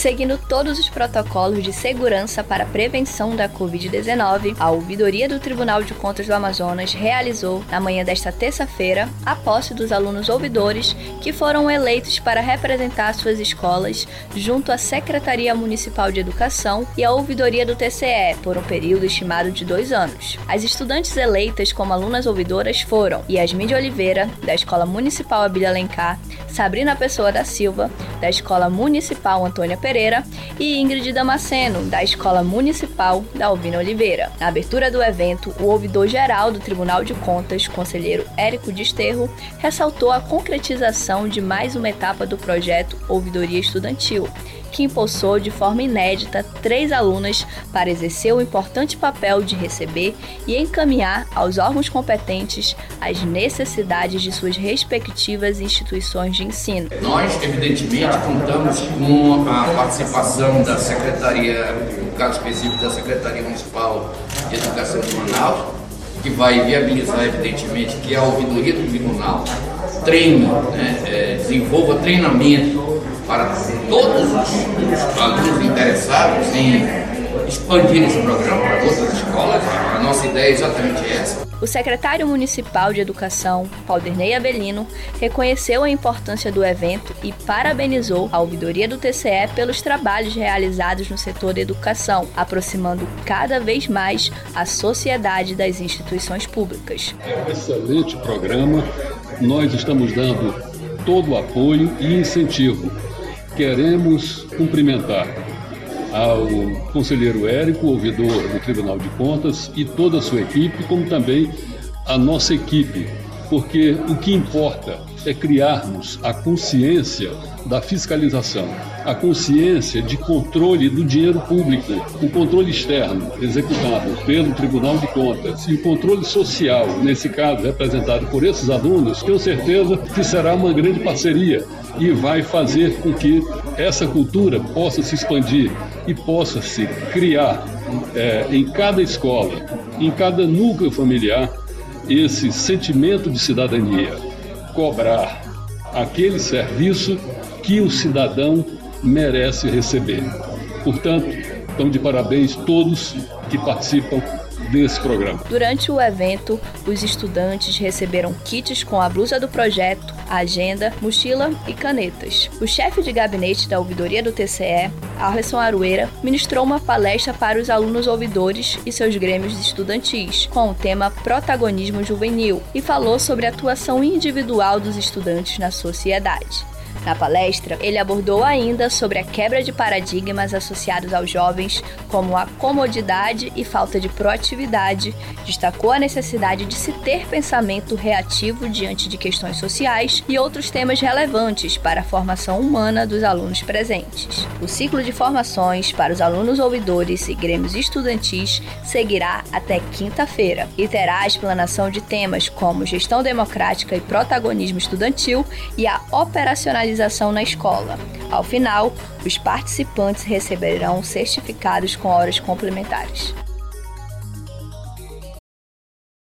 Seguindo todos os protocolos de segurança para a prevenção da Covid-19, a ouvidoria do Tribunal de Contas do Amazonas realizou, na manhã desta terça-feira, a posse dos alunos ouvidores que foram eleitos para representar suas escolas junto à Secretaria Municipal de Educação e à ouvidoria do TCE por um período estimado de dois anos. As estudantes eleitas como alunas ouvidoras foram Yasmin de Oliveira, da Escola Municipal Abílio Alencar, Sabrina Pessoa da Silva, da Escola Municipal Antônia Pereira, e Ingrid Damasceno, da Escola Municipal da Alvina Oliveira. Na abertura do evento, o ouvidor-geral do Tribunal de Contas, conselheiro Érico Desterro, ressaltou a concretização de mais uma etapa do projeto Ouvidoria Estudantil, que impulsou de forma inédita três alunas para exercer o importante papel de receber e encaminhar aos órgãos competentes as necessidades de suas respectivas instituições de ensino. Nós, evidentemente, contamos com a participação da Secretaria, no caso específico da Secretaria Municipal de Educação de Manaus, que vai viabilizar, evidentemente, que a ouvidoria do tribunal treine, né, é, desenvolva treinamento para todos os alunos interessados em expandir esse programa para outras escolas. A nossa ideia é exatamente essa. O secretário municipal de Educação, Pauderney Avelino, reconheceu a importância do evento e parabenizou a ouvidoria do TCE pelos trabalhos realizados no setor da educação, aproximando cada vez mais a sociedade das instituições públicas. É um excelente programa. Nós estamos dando todo o apoio e incentivo queremos cumprimentar ao conselheiro Érico, ouvidor do Tribunal de Contas, e toda a sua equipe, como também a nossa equipe, porque o que importa é criarmos a consciência da fiscalização, a consciência de controle do dinheiro público, o controle externo executado pelo Tribunal de Contas e o controle social, nesse caso representado por esses alunos, tenho certeza que será uma grande parceria e vai fazer com que essa cultura possa se expandir e possa se criar é, em cada escola, em cada núcleo familiar, esse sentimento de cidadania, cobrar aquele serviço que o cidadão merece receber. Portanto, estão de parabéns todos que participam desse programa. Durante o evento, os estudantes receberam kits com a blusa do projeto, agenda, mochila e canetas. O chefe de gabinete da ouvidoria do TCE, Arleson Arueira, ministrou uma palestra para os alunos ouvidores e seus grêmios estudantis, com o tema Protagonismo Juvenil, e falou sobre a atuação individual dos estudantes na sociedade. Na palestra, ele abordou ainda sobre a quebra de paradigmas associados aos jovens, como a comodidade e falta de proatividade, destacou a necessidade de se ter pensamento reativo diante de questões sociais e outros temas relevantes para a formação humana dos alunos presentes. O ciclo de formações para os alunos ouvidores e grêmios estudantis seguirá até quinta-feira e terá a explanação de temas como gestão democrática e protagonismo estudantil e a operacionalização na escola. Ao final, os participantes receberão certificados com horas complementares.